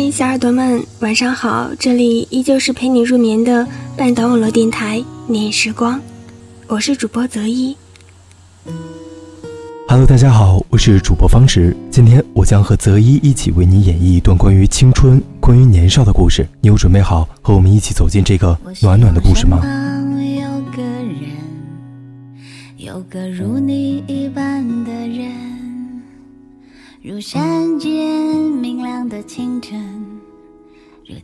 嗨，小耳朵们，晚上好！这里依旧是陪你入眠的半岛网络电台“念时光”，我是主播泽一。Hello，大家好，我是主播方池。今天我将和泽一一起为你演绎一段关于青春、关于年少的故事。你有准备好和我们一起走进这个暖暖的故事吗？有个人，有个如你一般。如山间明亮的清晨，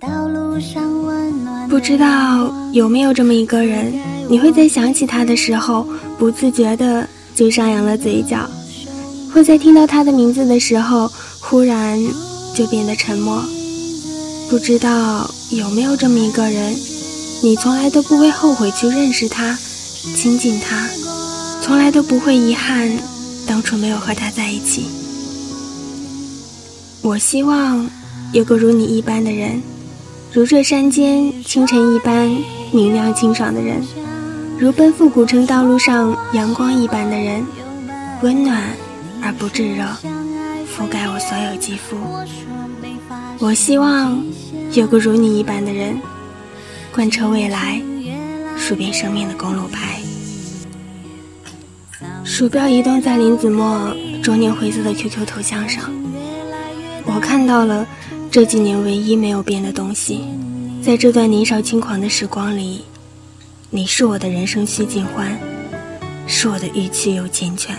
道路上温暖。不知道有没有这么一个人，你会在想起他的时候，不自觉的就上扬了嘴角；会在听到他的名字的时候，忽然就变得沉默。不知道有没有这么一个人，你从来都不会后悔去认识他、亲近他，从来都不会遗憾当初没有和他在一起。我希望有个如你一般的人，如这山间清晨一般明亮清爽的人，如奔赴古城道路上阳光一般的人，温暖而不炙热，覆盖我所有肌肤。我希望有个如你一般的人，贯彻未来，数遍生命的公路牌。鼠标移动在林子墨中年灰色的 QQ 头像上。我看到了这几年唯一没有变的东西，在这段年少轻狂的时光里，你是我的人生须尽欢，是我的欲去又缱绻，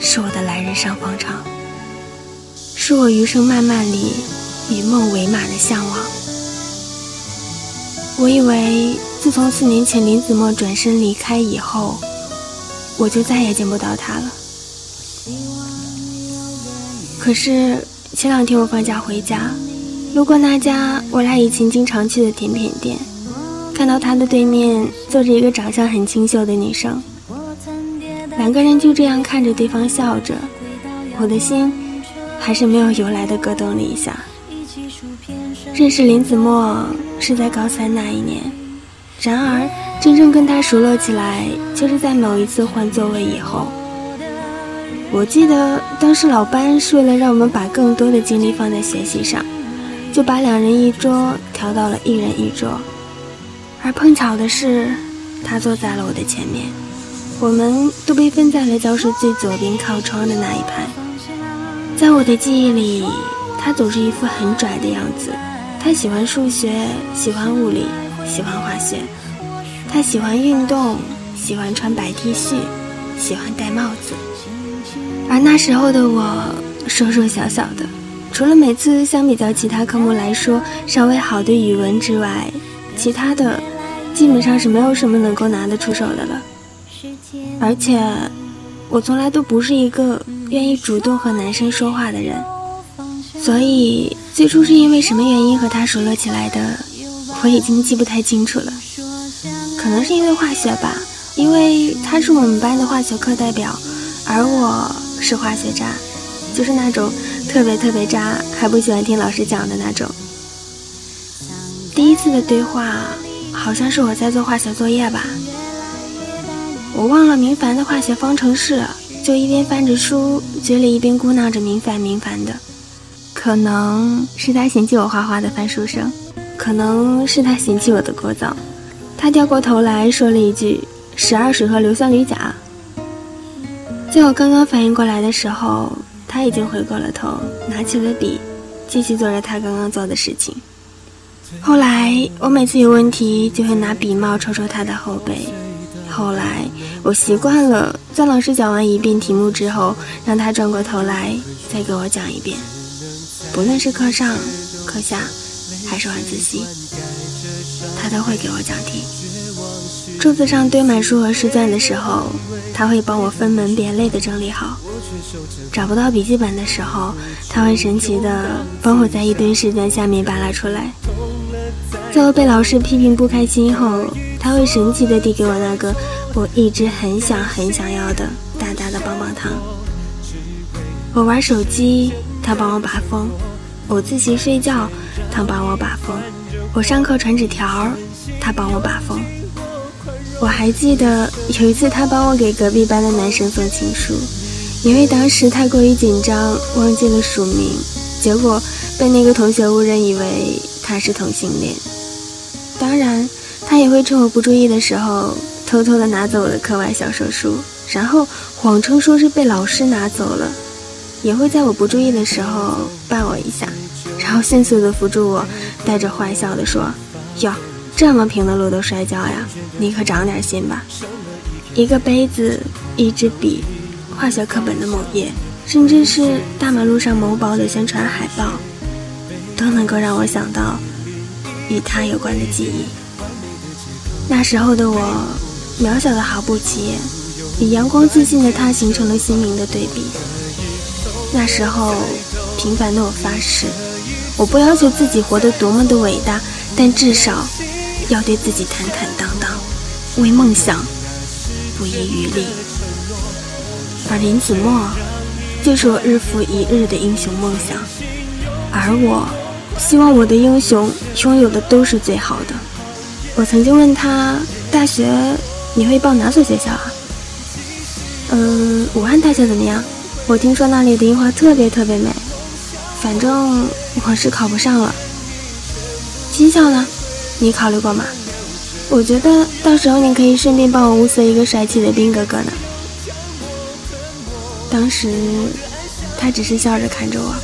是我的来日上方长，是我余生漫漫里与梦为马的向往。我以为自从四年前林子墨转身离开以后，我就再也见不到他了。可是。前两天我放假回家，路过那家我俩以前经常去的甜品店，看到他的对面坐着一个长相很清秀的女生，两个人就这样看着对方笑着，我的心还是没有由来的咯噔了一下。认识林子墨是在高三那一年，然而真正跟他熟络起来，就是在某一次换座位以后。我记得当时老班是为了让我们把更多的精力放在学习上，就把两人一桌调到了一人一桌。而碰巧的是，他坐在了我的前面，我们都被分在了教室最左边靠窗的那一排。在我的记忆里，他总是一副很拽的样子。他喜欢数学，喜欢物理，喜欢化学。他喜欢运动，喜欢穿白 T 恤，喜欢戴帽子。而那时候的我，瘦瘦小小的，除了每次相比较其他科目来说稍微好的语文之外，其他的基本上是没有什么能够拿得出手的了。而且，我从来都不是一个愿意主动和男生说话的人，所以最初是因为什么原因和他熟络起来的，我已经记不太清楚了。可能是因为化学吧，因为他是我们班的化学课代表，而我。是化学渣，就是那种特别特别渣，还不喜欢听老师讲的那种。第一次的对话，好像是我在做化学作业吧，我忘了明凡的化学方程式，就一边翻着书，嘴里一边咕囔着明凡明凡的。可能是他嫌弃我画画的翻书声，可能是他嫌弃我的聒噪，他掉过头来说了一句：“十二水和硫酸铝钾。”在我刚刚反应过来的时候，他已经回过了头，拿起了笔，继续做着他刚刚做的事情。后来，我每次有问题就会拿笔帽戳戳他的后背。后来，我习惯了在老师讲完一遍题目之后，让他转过头来再给我讲一遍。不论是课上、课下，还是晚自习，他都会给我讲题。桌子上堆满书和试卷的时候。他会帮我分门别类的整理好，找不到笔记本的时候，他会神奇的帮我在一堆试卷下面扒拉出来。在我被老师批评不开心后，他会神奇的递给我那个我一直很想很想要的大大的棒棒糖。我玩手机，他帮我把风；我自习睡觉，他帮我把风；我上课传纸条，他帮我把风。我还记得有一次，他帮我给隔壁班的男生送情书，因为当时太过于紧张，忘记了署名，结果被那个同学误认以为他是同性恋。当然，他也会趁我不注意的时候，偷偷的拿走我的课外小说书，然后谎称说是被老师拿走了，也会在我不注意的时候绊我一下，然后迅速的扶住我，带着坏笑的说：“哟。”这么平的路都摔跤呀，你可长点心吧。一个杯子，一支笔，化学课本的某页，甚至是大马路上某宝的宣传海报，都能够让我想到与他有关的记忆。那时候的我，渺小的毫不起眼，与阳光自信的他形成了鲜明的对比。那时候，平凡的我发誓，我不要求自己活得多么的伟大，但至少。要对自己坦坦荡荡，为梦想不遗余力。而林子墨就是我日复一日的英雄梦想，而我希望我的英雄拥有的都是最好的。我曾经问他，大学你会报哪所学校啊？嗯，武汉大学怎么样？我听说那里的樱花特别特别美。反正我是考不上了。军校呢？你考虑过吗？我觉得到时候你可以顺便帮我物色一个帅气的兵哥哥呢。当时他只是笑着看着我，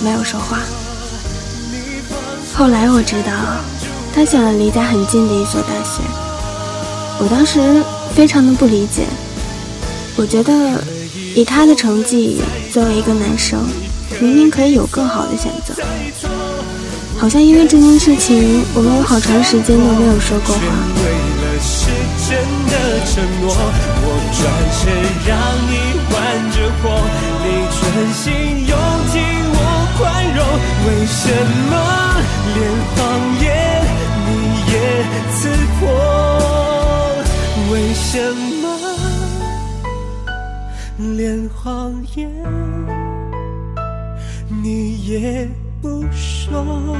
没有说话。后来我知道，他选了离家很近的一所大学。我当时非常的不理解，我觉得以他的成绩，作为一个男生，明明可以有更好的选择。好像因为这件事情，我们有好长时间都没有说过话。为了是真的承诺，我转身让你玩着火，你专心用尽我宽容。为什么连谎言你也刺破？为什么连谎言你也？不说。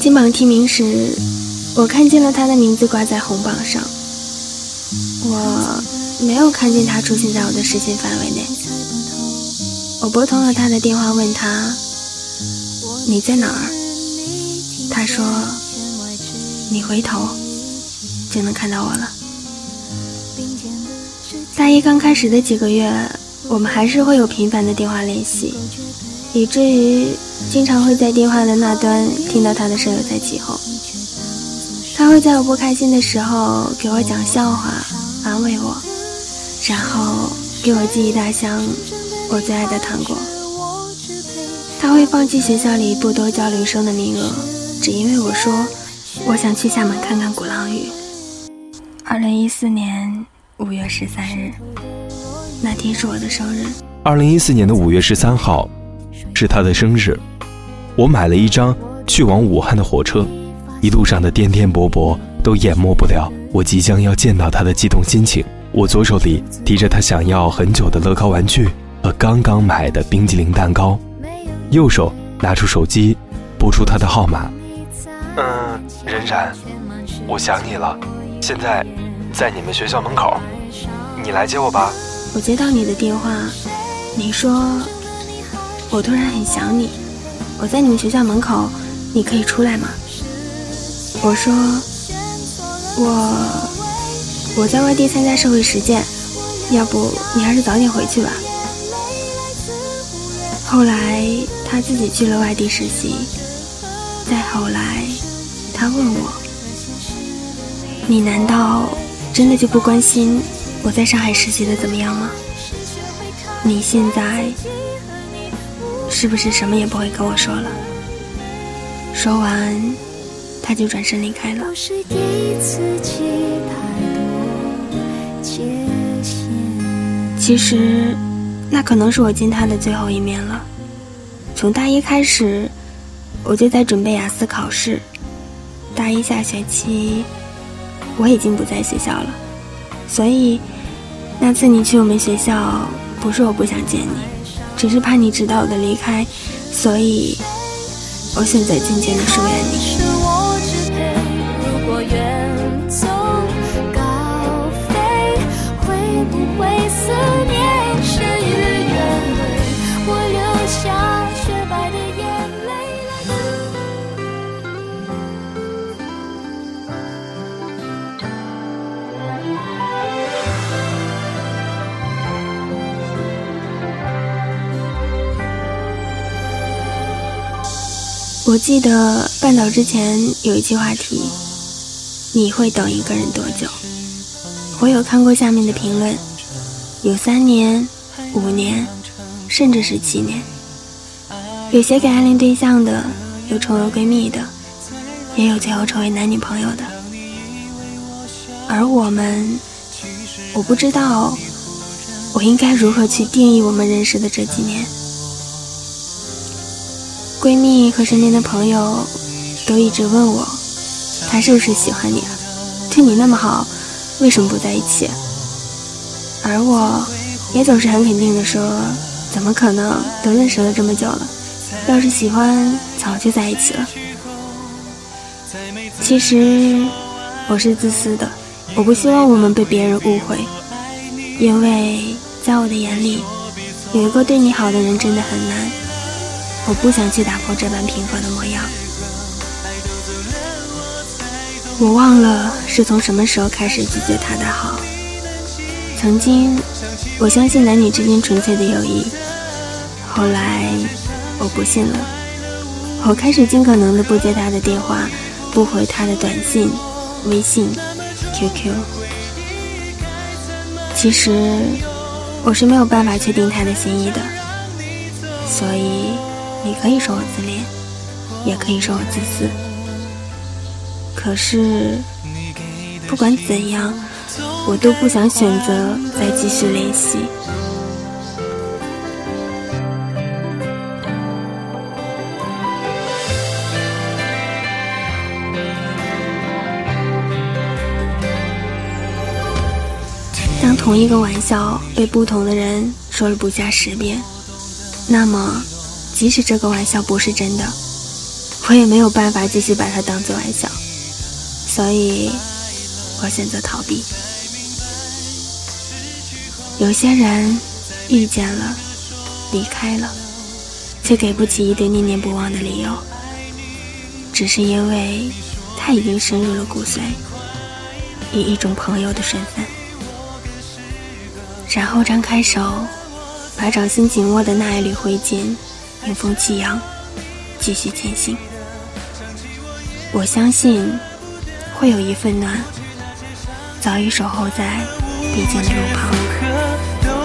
金榜题名时，我看见了他的名字挂在红榜上。我没有看见他出现在我的视线范围内。我拨通了他的电话，问他：“你在哪儿？”他说：“你回头就能看到我了。”大一刚开始的几个月，我们还是会有频繁的电话联系，以至于经常会在电话的那端听到他的舍友在起哄。他会在我不开心的时候给我讲笑话，安慰我，然后给我寄一大箱我最爱的糖果。他会放弃学校里不多交流生的名额，只因为我说我想去厦门看看鼓浪屿。二零一四年。五月十三日，那天是我的生日。二零一四年的五月十三号，是他的生日。我买了一张去往武汉的火车，一路上的颠颠簸簸都淹没不了我即将要见到他的激动心情。我左手里提着他想要很久的乐高玩具和刚刚买的冰激凌蛋糕，右手拿出手机，拨出他的号码。嗯，冉冉，我想你了。现在。在你们学校门口，你来接我吧。我接到你的电话，你说我突然很想你，我在你们学校门口，你可以出来吗？我说我我在外地参加社会实践，要不你还是早点回去吧。后来他自己去了外地实习，再后来他问我，你难道？真的就不关心我在上海实习的怎么样吗？你现在是不是什么也不会跟我说了？说完，他就转身离开了。其实，那可能是我见他的最后一面了。从大一开始，我就在准备雅思考试。大一下学期，我已经不在学校了，所以那次你去我们学校，不是我不想见你，只是怕你知道我的离开，所以我选择渐渐的疏远你。我记得半岛之前有一期话题，你会等一个人多久？我有看过下面的评论，有三年、五年，甚至是七年。有写给暗恋对象的，有成为闺蜜的，也有最后成为男女朋友的。而我们，我不知道我应该如何去定义我们认识的这几年。闺蜜和身边的朋友都一直问我，他是不是喜欢你啊？对你那么好，为什么不在一起？而我也总是很肯定的说，怎么可能？都认识了这么久了，要是喜欢，早就在一起了。其实我是自私的，我不希望我们被别人误会，因为在我的眼里，有一个对你好的人真的很难。我不想去打破这般平和的模样。我忘了是从什么时候开始拒绝他的好。曾经，我相信男女之间纯粹的友谊。后来，我不信了。我开始尽可能的不接他的电话，不回他的短信、微信、QQ。其实，我是没有办法确定他的心意的，所以。你可以说我自恋，也可以说我自私。可是，不管怎样，我都不想选择再继续联系。当同一个玩笑被不同的人说了不下十遍，那么。即使这个玩笑不是真的，我也没有办法继续把它当做玩笑，所以我选择逃避。有些人遇见了，离开了，却给不起一堆念念不忘的理由，只是因为他已经深入了骨髓，以一种朋友的身份，然后张开手，把掌心紧握的那一缕灰烬。迎风起扬，继续前行。我相信，会有一份暖，早已守候在必经的路旁。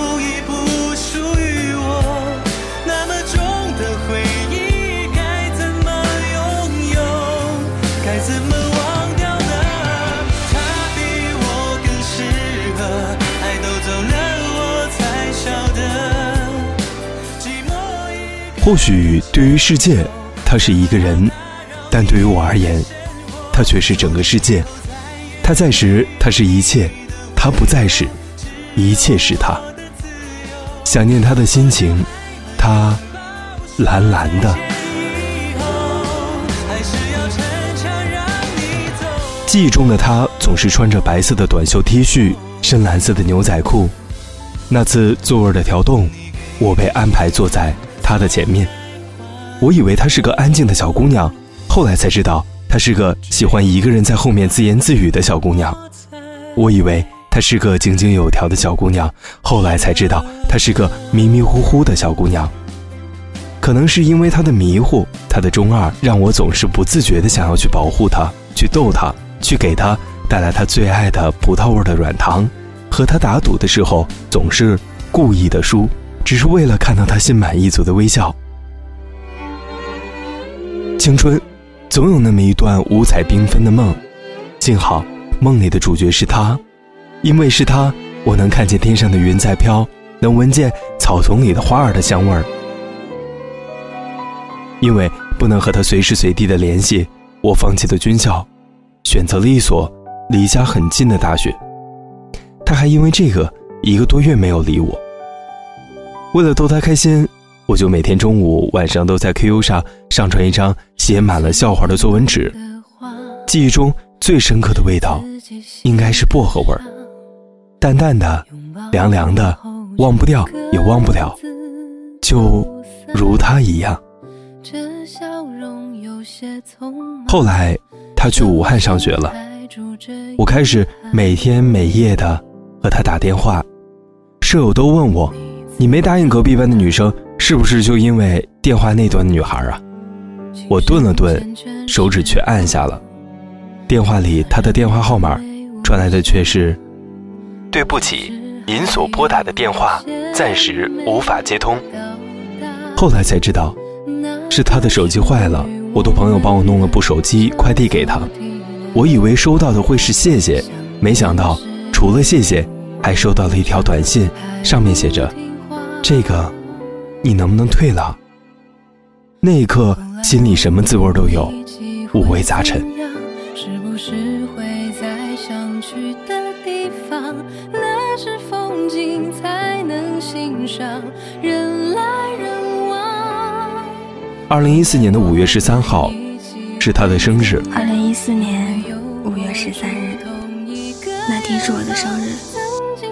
或许对于世界，他是一个人；但对于我而言，他却是整个世界。他在时，他是一切；他不在时，一切是他。想念他的心情，他蓝蓝的。记忆中的他总是穿着白色的短袖 T 恤，深蓝色的牛仔裤。那次座位的调动，我被安排坐在。她的前面，我以为她是个安静的小姑娘，后来才知道她是个喜欢一个人在后面自言自语的小姑娘。我以为她是个井井有条的小姑娘，后来才知道她是个迷迷糊糊的小姑娘。可能是因为她的迷糊，她的中二，让我总是不自觉地想要去保护她，去逗她，去给她带来她最爱的葡萄味的软糖，和她打赌的时候总是故意的输。只是为了看到他心满意足的微笑。青春，总有那么一段五彩缤纷的梦，幸好梦里的主角是他，因为是他，我能看见天上的云在飘，能闻见草丛里的花儿的香味儿。因为不能和他随时随地的联系，我放弃了军校，选择了一所离家很近的大学。他还因为这个一个多月没有理我。为了逗他开心，我就每天中午、晚上都在 QQ 上上传一张写满了笑话的作文纸。记忆中最深刻的味道，应该是薄荷味儿，淡淡的，凉凉的，忘不掉也忘不了，就如他一样。后来，他去武汉上学了，我开始每天每夜的和他打电话。舍友都问我：“你没答应隔壁班的女生，是不是就因为电话那端的女孩啊？”我顿了顿，手指却按下了。电话里他的电话号码传来的却是：“对不起，您所拨打的电话暂时无法接通。”后来才知道。是他的手机坏了，我的朋友帮我弄了部手机快递给他。我以为收到的会是谢谢，没想到除了谢谢，还收到了一条短信，上面写着：“这个，你能不能退了？”那一刻，心里什么滋味都有，五味杂陈。二零一四年的五月十三号，是他的生日。二零一四年五月十三日，那天是我的生日。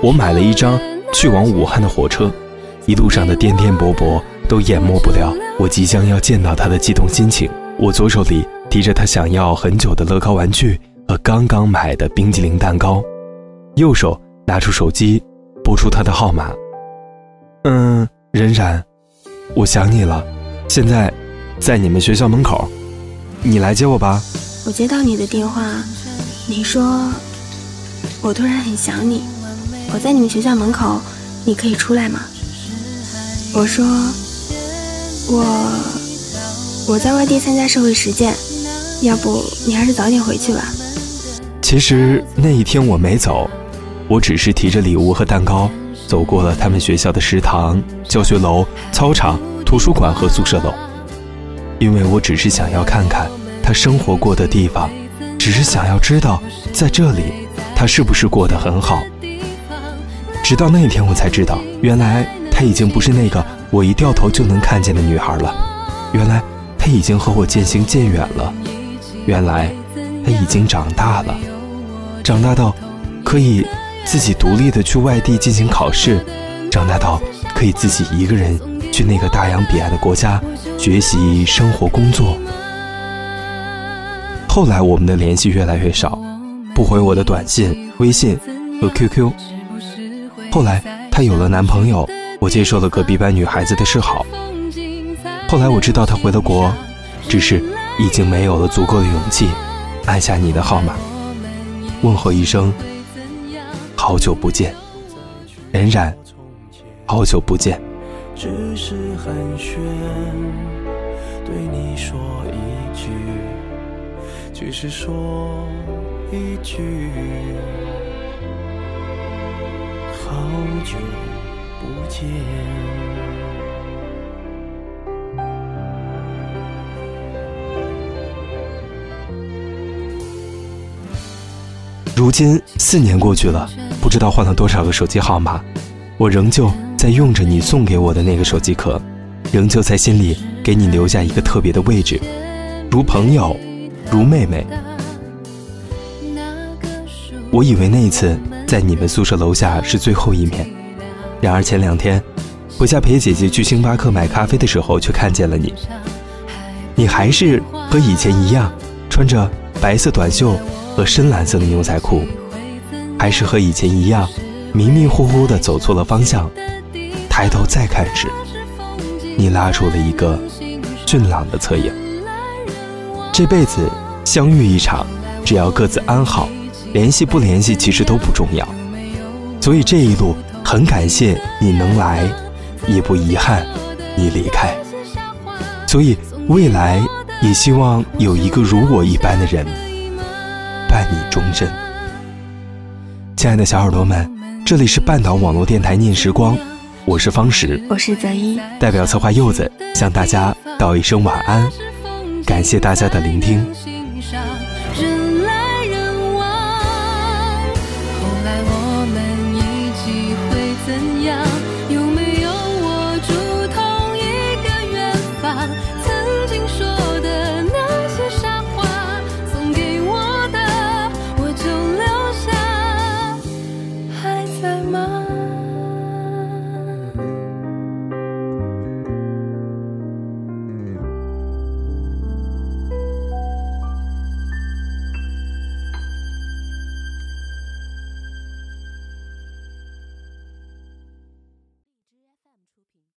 我买了一张去往武汉的火车，一路上的颠颠簸簸都淹没不了我即将要见到他的激动心情。我左手里提着他想要很久的乐高玩具和刚刚买的冰激凌蛋糕，右手拿出手机拨出他的号码。嗯，冉冉，我想你了，现在。在你们学校门口，你来接我吧。我接到你的电话，你说我突然很想你，我在你们学校门口，你可以出来吗？我说我我在外地参加社会实践，要不你还是早点回去吧。其实那一天我没走，我只是提着礼物和蛋糕走过了他们学校的食堂、教学楼、操场、图书馆和宿舍楼。因为我只是想要看看他生活过的地方，只是想要知道在这里他是不是过得很好。直到那一天，我才知道，原来她已经不是那个我一掉头就能看见的女孩了。原来她已经和我渐行渐远了。原来她已经长大了，长大到可以自己独立的去外地进行考试，长大到可以自己一个人去那个大洋彼岸的国家。学习、生活、工作。后来我们的联系越来越少，不回我的短信、微信和 QQ。后来她有了男朋友，我接受了隔壁班女孩子的示好。后来我知道她回了国，只是已经没有了足够的勇气按下你的号码，问候一声“好久不见”，冉冉，好久不见。只是寒暄，对你说一句，只是说一句，好久不见。如今四年过去了，不知道换了多少个手机号码，我仍旧。在用着你送给我的那个手机壳，仍旧在心里给你留下一个特别的位置，如朋友，如妹妹。我以为那一次在你们宿舍楼下是最后一面，然而前两天回家陪姐姐去星巴克买咖啡的时候，却看见了你。你还是和以前一样，穿着白色短袖和深蓝色的牛仔裤，还是和以前一样，迷迷糊糊的走错了方向。抬头再看时，你拉出了一个俊朗的侧影。这辈子相遇一场，只要各自安好，联系不联系其实都不重要。所以这一路很感谢你能来，也不遗憾你离开。所以未来也希望有一个如我一般的人伴你终身。亲爱的小耳朵们，这里是半岛网络电台念时光。我是方石，我是泽一，代表策划柚子向大家道一声晚安，感谢大家的聆听。人来怎样？